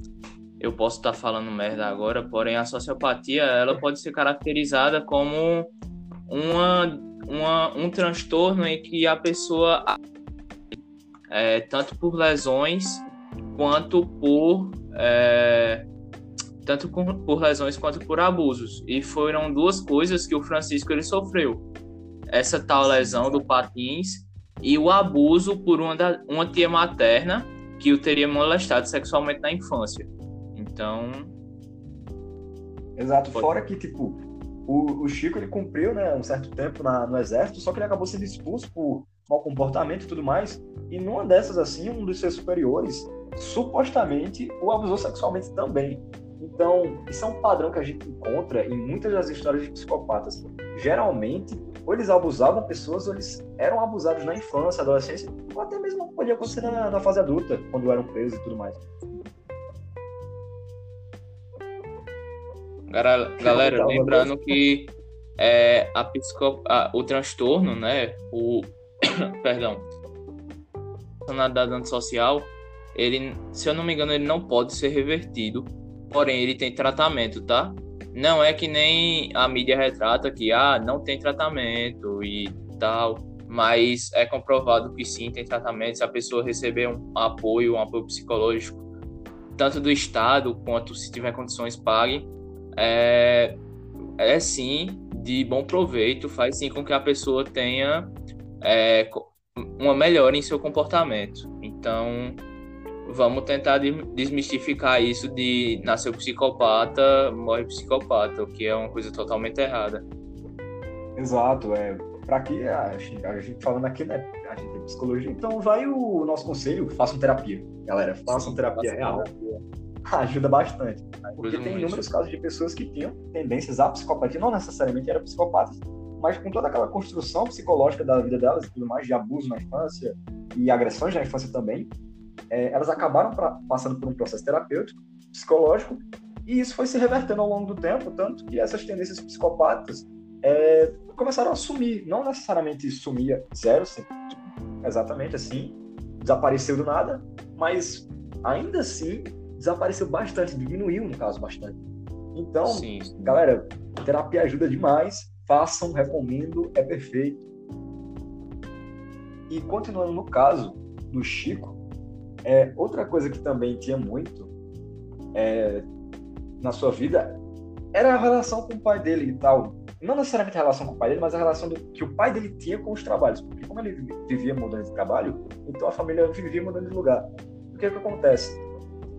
Eu posso estar falando merda agora, porém a sociopatia ela pode ser caracterizada como uma, uma, um transtorno em que a pessoa é, tanto por lesões quanto por é, tanto por lesões quanto por abusos. E foram duas coisas que o Francisco ele sofreu. Essa tal lesão do patins e o abuso por uma, da, uma tia materna que o teria molestado sexualmente na infância então exato pode... fora que tipo o, o Chico ele cumpriu né um certo tempo na, no exército só que ele acabou sendo expulso por mau comportamento e tudo mais. E numa dessas, assim, um dos seus superiores supostamente o abusou sexualmente também. Então, isso é um padrão que a gente encontra em muitas das histórias de psicopatas. Geralmente, ou eles abusavam pessoas, ou eles eram abusados na infância, adolescência, ou até mesmo podia acontecer na, na fase adulta, quando eram presos e tudo mais. Galera, lembrando que é, a psico, a, o transtorno, né, o, perdão, da antissocial, ele, se eu não me engano, ele não pode ser revertido, porém ele tem tratamento, tá? Não é que nem a mídia retrata que ah, não tem tratamento e tal, mas é comprovado que sim tem tratamento. Se a pessoa receber um apoio, um apoio psicológico, tanto do Estado quanto se tiver condições pague, é, é sim de bom proveito, faz sim com que a pessoa tenha é, uma melhora em seu comportamento. Então, vamos tentar desmistificar isso de nasceu psicopata, morre psicopata, o que é uma coisa totalmente errada. Exato, é. Para que a gente, a gente falando aqui, né? A gente tem psicologia, então vai o nosso conselho, façam terapia, galera, façam terapia real. Terapia. ajuda bastante. Porque ajuda tem muito. inúmeros casos de pessoas que tinham tendências à psicopatia, não necessariamente eram psicopatas, mas com toda aquela construção psicológica da vida delas e tudo mais, de abuso na infância e agressões na infância também, é, elas acabaram pra, passando por um processo terapêutico, psicológico, e isso foi se revertendo ao longo do tempo, tanto que essas tendências psicopatas é, começaram a sumir, não necessariamente sumia zero, assim, tipo, exatamente assim, desapareceu do nada, mas ainda assim desapareceu bastante, diminuiu no caso bastante. Então, sim, sim. galera, terapia ajuda demais, façam, recomendo, é perfeito. E continuando no caso do Chico, é, outra coisa que também tinha muito é, na sua vida era a relação com o pai dele e tal não necessariamente a relação com o pai dele, mas a relação do, que o pai dele tinha com os trabalhos. Porque como ele vivia mudando de trabalho, então a família vivia mudando de lugar. O que, é que acontece?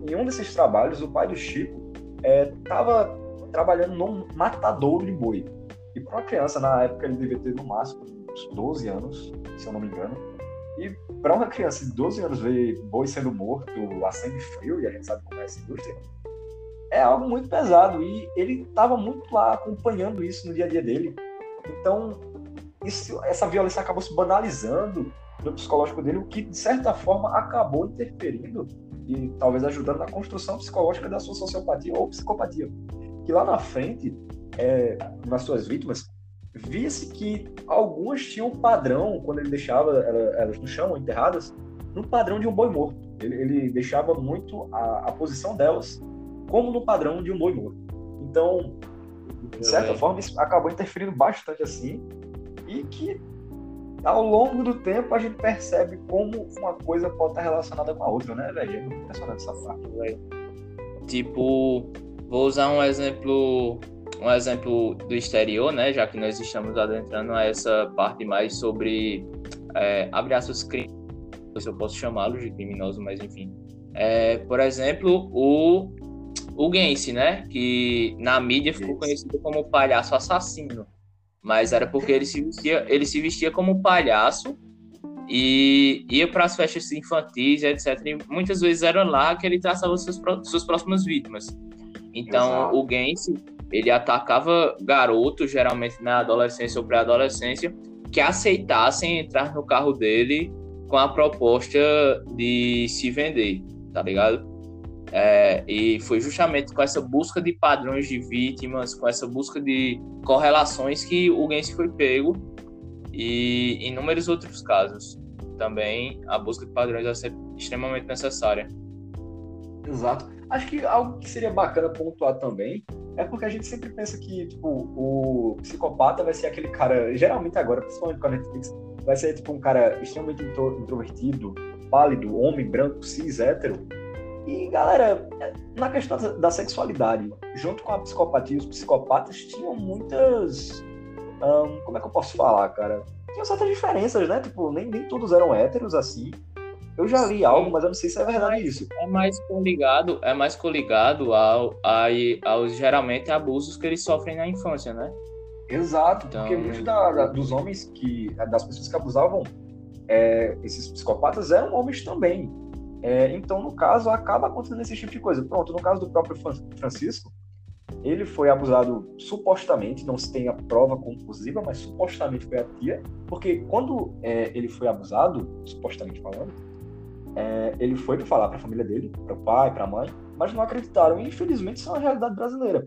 Em um desses trabalhos, o pai do Chico estava é, trabalhando num matadouro de boi. E para uma criança, na época, ele devia ter no máximo uns 12 anos, se eu não me engano. E para uma criança de 12 anos ver boi sendo morto a frio, e a gente sabe como é essa indústria, é algo muito pesado e ele estava muito lá acompanhando isso no dia a dia dele. Então, isso, essa violência acabou se banalizando no psicológico dele, o que de certa forma acabou interferindo e talvez ajudando na construção psicológica da sua sociopatia ou psicopatia. Que lá na frente, é, nas suas vítimas, via-se que algumas tinham um padrão, quando ele deixava elas no chão, enterradas, no padrão de um boi morto. Ele, ele deixava muito a, a posição delas como no padrão de um boi morto. Então, de certa forma, isso acabou interferindo bastante assim, e que ao longo do tempo a gente percebe como uma coisa pode estar relacionada com a outra, né, velho? É muito impressionante essa parte, velho. Tipo, vou usar um exemplo, um exemplo do exterior, né? Já que nós estamos adentrando a essa parte mais sobre é, abre aspas se eu posso chamá-los de criminoso, mas enfim. É, por exemplo, o o Gensi, né? Que na mídia ficou conhecido como palhaço assassino. Mas era porque ele se vestia, ele se vestia como palhaço e ia para as festas infantis, etc. E muitas vezes era lá que ele traçava suas, suas próximas vítimas. Então, Exato. o Gensi, ele atacava garotos, geralmente na adolescência ou pré-adolescência, que aceitassem entrar no carro dele com a proposta de se vender, tá ligado? É, e foi justamente com essa busca de padrões de vítimas, com essa busca de correlações que o Gensi foi pego e inúmeros outros casos. Também a busca de padrões vai ser extremamente necessária. Exato. Acho que algo que seria bacana pontuar também é porque a gente sempre pensa que tipo, o psicopata vai ser aquele cara, geralmente agora, principalmente com a Netflix, vai ser tipo um cara extremamente introvertido, pálido, homem, branco, cis, hétero, e, galera, na questão da sexualidade, junto com a psicopatia, os psicopatas tinham muitas. Como é que eu posso falar, cara? Tinham certas diferenças, né? Tipo, nem, nem todos eram héteros assim. Eu já li Sim. algo, mas eu não sei se é verdade é isso. É mais coligado, é mais coligado ao, ao, aos geralmente abusos que eles sofrem na infância, né? Exato, então... porque muitos da, da, dos homens que. das pessoas que abusavam é, esses psicopatas eram homens também. É, então, no caso, acaba acontecendo esse tipo de coisa. Pronto, no caso do próprio Francisco, ele foi abusado supostamente, não se tem a prova conclusiva, mas supostamente foi a tia, porque quando é, ele foi abusado, supostamente falando, é, ele foi para falar para a família dele, para o pai, para a mãe, mas não acreditaram. E infelizmente isso é uma realidade brasileira.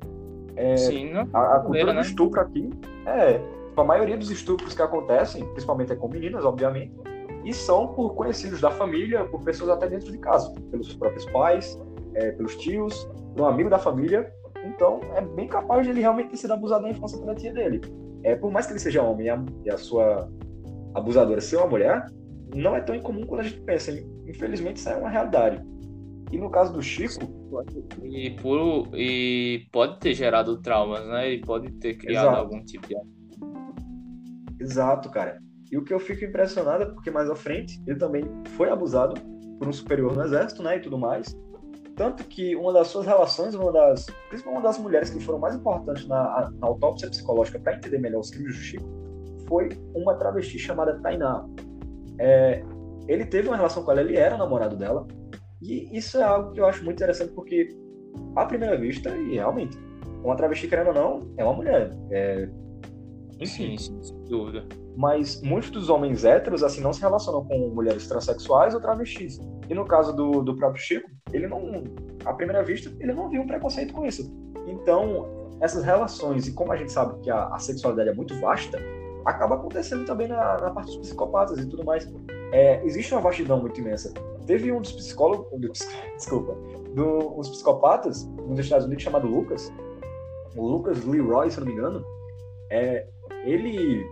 É, Sim, não, a, a cultura do né? estupro aqui é tipo, a maioria dos estupros que acontecem, principalmente é com meninas, obviamente, e são por conhecidos da família, por pessoas até dentro de casa, pelos próprios pais, é, pelos tios, por um amigo da família. Então, é bem capaz de ele realmente ter sido abusado na infância pela tia dele. É, por mais que ele seja homem e a, e a sua abusadora ser uma mulher, não é tão incomum quando a gente pensa. Infelizmente, isso é uma realidade. E no caso do Chico. E, por, e pode ter gerado traumas, né? E pode ter criado Exato. algum tipo de. Exato, cara. E o que eu fico impressionado é porque mais à frente ele também foi abusado por um superior no exército, né, e tudo mais. Tanto que uma das suas relações, uma das, principalmente uma das mulheres que foram mais importantes na, na autópsia psicológica para entender melhor os crimes do Chico, foi uma travesti chamada Tainá. É, ele teve uma relação com ela, ele era namorado dela, e isso é algo que eu acho muito interessante porque à primeira vista e realmente, uma travesti, querendo ou não, é uma mulher. É... Enfim. Sim, sim, sem dúvida. Mas muitos dos homens héteros, assim, não se relacionam com mulheres transexuais ou travestis. E no caso do, do próprio Chico, ele não, à primeira vista, ele não viu um preconceito com isso. Então, essas relações, e como a gente sabe que a, a sexualidade é muito vasta, acaba acontecendo também na, na parte dos psicopatas e tudo mais. É, existe uma vastidão muito imensa. Teve um dos psicólogos, desculpa, do, uns psicopatas nos Estados Unidos chamado Lucas, o Lucas Leroy, se não me engano, é, ele,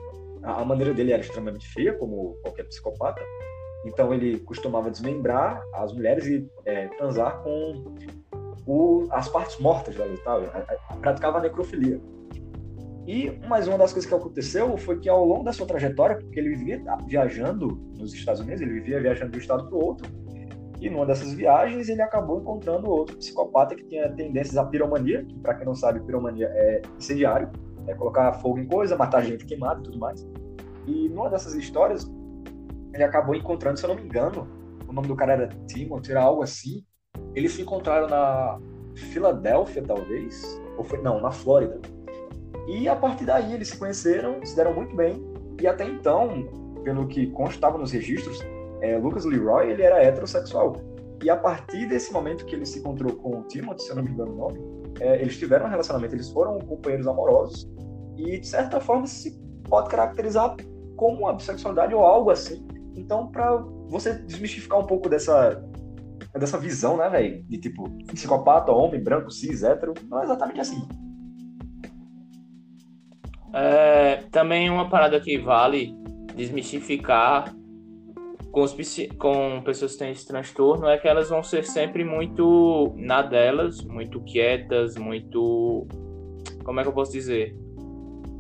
a maneira dele era extremamente feia, como qualquer psicopata, então ele costumava desmembrar as mulheres e é, transar com o, as partes mortas delas, tá? praticava necrofilia. E mais uma das coisas que aconteceu foi que ao longo da sua trajetória, porque ele vivia viajando nos Estados Unidos, ele vivia viajando de um estado para o outro, e numa dessas viagens ele acabou encontrando outro psicopata que tinha tendências à piromania, que para quem não sabe, piromania é incendiário, é colocar fogo em coisa, matar gente queimada e tudo mais. E numa dessas histórias, ele acabou encontrando, se eu não me engano, o nome do cara era Timothy, era algo assim. Eles se encontraram na Filadélfia, talvez, ou foi não, na Flórida. E a partir daí eles se conheceram, se deram muito bem. E até então, pelo que constava nos registros, é, Lucas Leroy ele era heterossexual. E a partir desse momento que ele se encontrou com o Timothy, se eu não me engano o nome, é, eles tiveram um relacionamento, eles foram companheiros amorosos. E de certa forma se pode caracterizar como uma bissexualidade ou algo assim. Então, para você desmistificar um pouco dessa dessa visão, né, velho, de tipo psicopata, homem, branco, cis, hétero, não é exatamente assim. É, também uma parada que vale desmistificar com, os, com pessoas que têm esse transtorno é que elas vão ser sempre muito na delas, muito quietas, muito. Como é que eu posso dizer?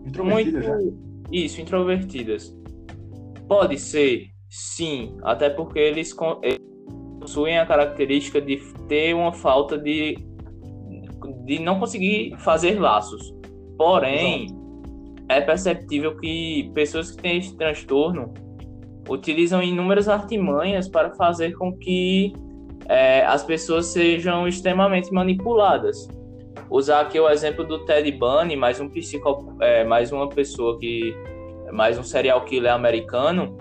Introvertidas. Muito, né? isso, introvertidas. Pode ser, sim, até porque eles, eles possuem a característica de ter uma falta de, de não conseguir fazer laços. Porém. Exato é perceptível que pessoas que têm esse transtorno utilizam inúmeras artimanhas para fazer com que é, as pessoas sejam extremamente manipuladas. Usar aqui o exemplo do Ted Bundy, mais um psico, é, mais uma pessoa que, mais um serial killer americano,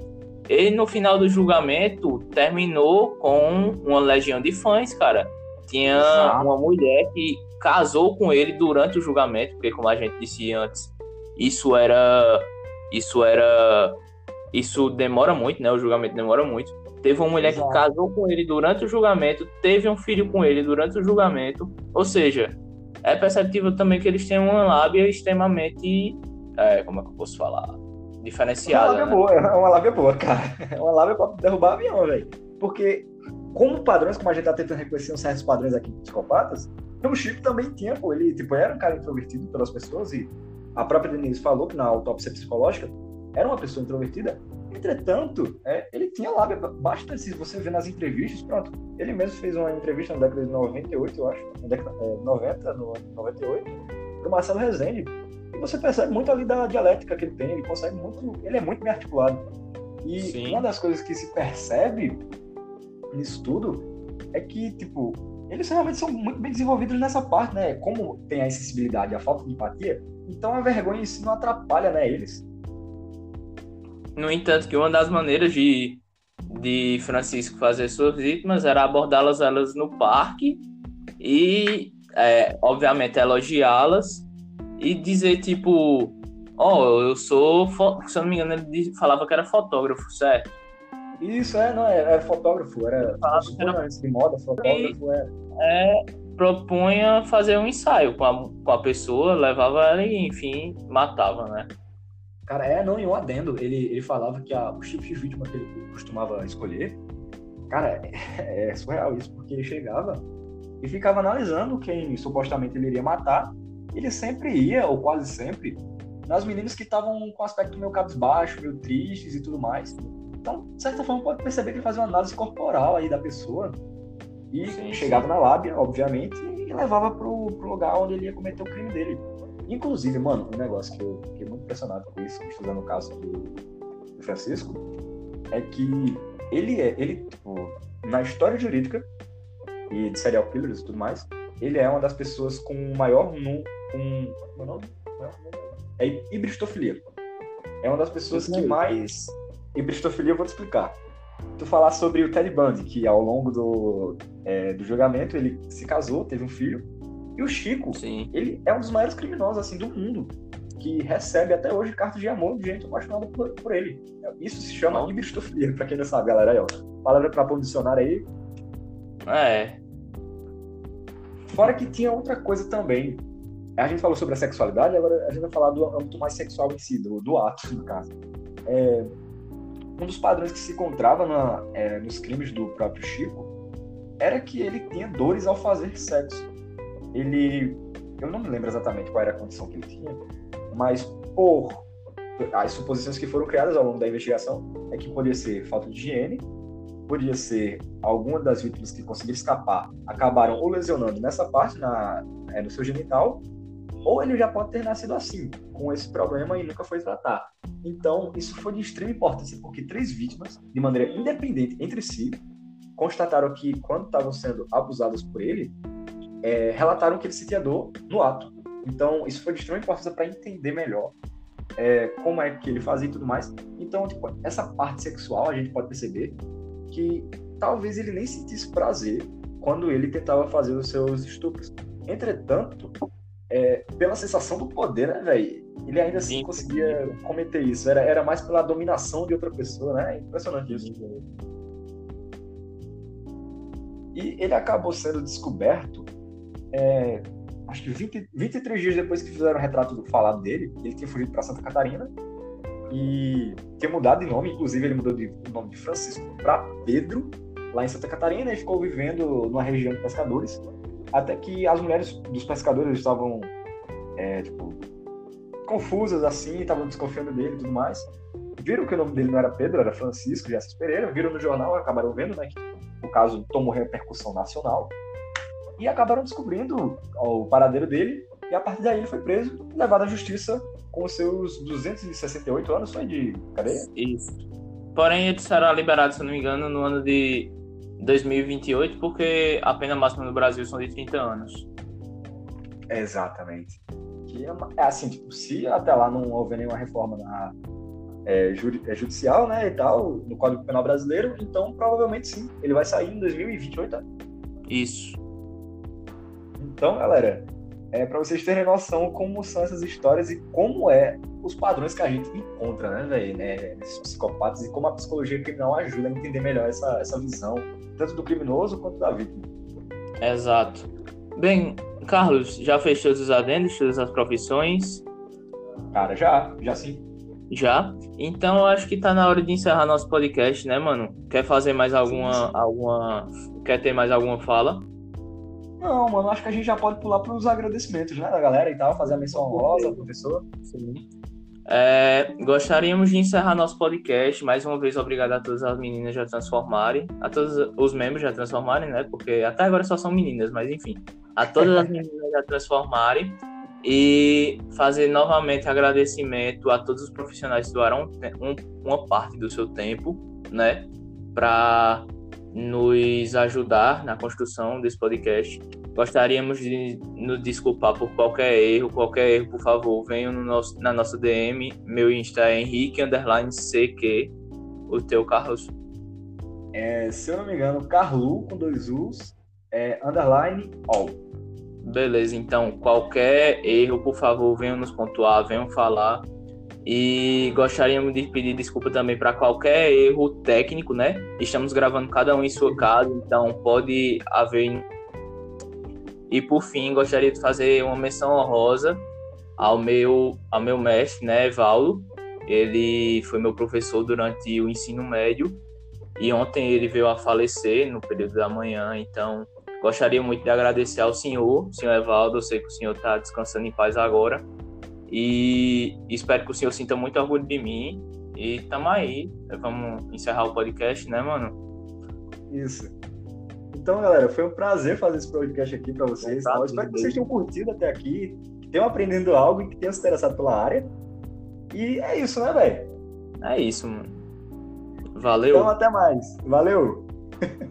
ele no final do julgamento terminou com uma legião de fãs, cara. Tinha Exato. uma mulher que casou com ele durante o julgamento, porque como a gente disse antes, isso era. Isso era. Isso demora muito, né? O julgamento demora muito. Teve uma mulher Exato. que casou com ele durante o julgamento, teve um filho com ele durante o julgamento. Ou seja, é perceptível também que eles têm uma lábia extremamente. É, como é que eu posso falar? Diferenciada. É uma lábia né? boa, é uma lábia boa, cara. É uma lábia pra derrubar avião, velho. Porque, como padrões, como a gente tá tentando reconhecer uns certos padrões aqui de psicopatas, o Chico também tinha, pô, ele tipo, era um cara introvertido pelas pessoas e a própria Denise falou que na autópsia psicológica era uma pessoa introvertida. Entretanto, é, ele tinha lábia. Basta se você ver nas entrevistas, pronto. Ele mesmo fez uma entrevista na década de 98, eu acho, na década é, 90, no 98, pro Marcelo Rezende. E você percebe muito ali da dialética que ele tem, ele consegue muito. Ele é muito bem articulado. E Sim. uma das coisas que se percebe nisso tudo é que, tipo, eles realmente são muito bem desenvolvidos nessa parte, né? Como tem a insensibilidade, a falta de empatia, então a vergonha em si não atrapalha, né, eles. No entanto, que uma das maneiras de, de Francisco fazer suas vítimas era abordá-las elas no parque e, é, obviamente, elogiá-las e dizer, tipo, ó, oh, eu sou, se eu não me engano, ele falava que era fotógrafo, certo? Isso, é, não, era, era fotógrafo, era, era... de moda, fotógrafo, era. É, propunha fazer um ensaio com a, com a pessoa, levava ela e, enfim, matava, né? Cara, é, não, e um adendo, ele, ele falava que a, o tipo de vítima que ele costumava escolher, cara, é, é surreal isso, porque ele chegava e ficava analisando quem supostamente ele iria matar, ele sempre ia, ou quase sempre, nas meninas que estavam com aspecto meio cabisbaixo, meio tristes e tudo mais. Então, de certa forma, pode perceber que ele fazia uma análise corporal aí da pessoa, e sim, chegava sim. na lábia, obviamente, e levava pro, pro lugar onde ele ia cometer o crime dele. Inclusive, mano, um negócio que eu fiquei muito impressionado com isso, estudando o caso do, do Francisco, é que ele é, ele, tipo, na história jurídica e de serial killers e tudo mais, ele é uma das pessoas com o maior número. Com, como é o nome? É hibristofilia. É uma das pessoas que mais. Hibristofilia, eu vou te explicar. Tu falar sobre o Ted Bundy, que ao longo do, é, do julgamento ele se casou, teve um filho. E o Chico, Sim. ele é um dos maiores criminosos assim do mundo, que recebe até hoje cartas de amor de gente apaixonada por, por ele. Isso se chama Não. hibristofilia, pra quem não sabe, galera. Aí, ó. Palavra no dicionário aí. É. Fora que tinha outra coisa também. A gente falou sobre a sexualidade, agora a gente vai falar do âmbito mais sexual em si, do, do ato, no caso. É, um dos padrões que se encontrava na- é, nos crimes do próprio Chico era que ele tinha dores ao fazer sexo. Ele. Eu não me lembro exatamente qual era a condição que ele tinha, mas por as suposições que foram criadas ao longo da investigação é que podia ser falta de higiene, podia ser alguma das vítimas que conseguiram escapar acabaram ou lesionando nessa parte, na, é, no seu genital, ou ele já pode ter nascido assim, com esse problema e nunca foi tratar. Então, isso foi de extrema importância, porque três vítimas, de maneira independente entre si, constataram que, quando estavam sendo abusadas por ele, é, relataram que ele sentia dor no ato. Então, isso foi de extrema importância para entender melhor é, como é que ele fazia e tudo mais. Então, tipo, essa parte sexual, a gente pode perceber que talvez ele nem sentisse prazer quando ele tentava fazer os seus estupros. Entretanto, é, pela sensação do poder, né, velho? Ele ainda assim Sim. conseguia cometer isso. Era, era mais pela dominação de outra pessoa, né? É impressionante isso. E ele acabou sendo descoberto, é, acho que 20, 23 dias depois que fizeram o retrato do falado dele. Ele tinha fugido para Santa Catarina e tinha mudado de nome, inclusive ele mudou de, o nome de Francisco para Pedro, lá em Santa Catarina, e ficou vivendo numa região de pescadores, até que as mulheres dos pescadores estavam, é, tipo, confusas assim, estavam desconfiando dele e tudo mais. Viram que o nome dele não era Pedro, era Francisco de Assis Pereira, viram no jornal, acabaram vendo, né, que o caso tomou repercussão nacional, e acabaram descobrindo o paradeiro dele, e a partir daí ele foi preso e levado à justiça com seus 268 anos foi de cadeia. Isso. Porém, ele será liberado, se não me engano, no ano de 2028, porque a pena máxima no Brasil são de 30 anos. Exatamente. Que é, uma- é assim, tipo, se até lá não houver nenhuma reforma na, é, é, judicial, né, e tal, no Código Penal Brasileiro, então provavelmente sim, ele vai sair em 2028. né? Isso. Então, galera, é para vocês terem noção como são essas histórias e como é os padrões que a gente encontra, né, velho, né, nesses psicopatas e como a psicologia criminal ajuda a entender melhor essa, essa visão, tanto do criminoso quanto da vítima. Exato. Bem, Carlos, já fez todos os adendos, todas as profissões? Cara, já, já sim. Já? Então eu acho que tá na hora de encerrar nosso podcast, né, mano? Quer fazer mais alguma. Alguma. Quer ter mais alguma fala? Não, mano, acho que a gente já pode pular para os agradecimentos, né, da galera e tal, fazer a menção honrosa professor. É, gostaríamos de encerrar nosso podcast. Mais uma vez, obrigado a todas as meninas já transformarem, a todos os membros já transformarem, né? Porque até agora só são meninas, mas enfim. A todas as meninas já transformarem. E fazer novamente agradecimento a todos os profissionais que doaram um- uma parte do seu tempo, né? Para nos ajudar na construção desse podcast. Gostaríamos de nos desculpar por qualquer erro. Qualquer erro, por favor, venham no nosso, na nossa DM. Meu Insta é Henrique underline CQ. O teu, Carlos. É, se eu não me engano, Carlu, com dois U's, é, underline, all. Beleza, então qualquer erro, por favor, venham nos pontuar, venham falar. E gostaríamos de pedir desculpa também para qualquer erro técnico, né? Estamos gravando cada um em sua casa, então pode haver. E por fim, gostaria de fazer uma menção honrosa ao meu, ao meu mestre, né, Evaldo. Ele foi meu professor durante o ensino médio e ontem ele veio a falecer no período da manhã, então Gostaria muito de agradecer ao senhor, senhor Evaldo. Eu sei que o senhor está descansando em paz agora. E espero que o senhor sinta muito orgulho de mim. E tamo aí. Vamos encerrar o podcast, né, mano? Isso. Então, galera, foi um prazer fazer esse podcast aqui para vocês. Tá, espero que vocês tenham curtido até aqui, que tenham aprendendo algo e que tenham se interessado pela área. E é isso, né, velho? É isso, mano. Valeu. Então, até mais. Valeu!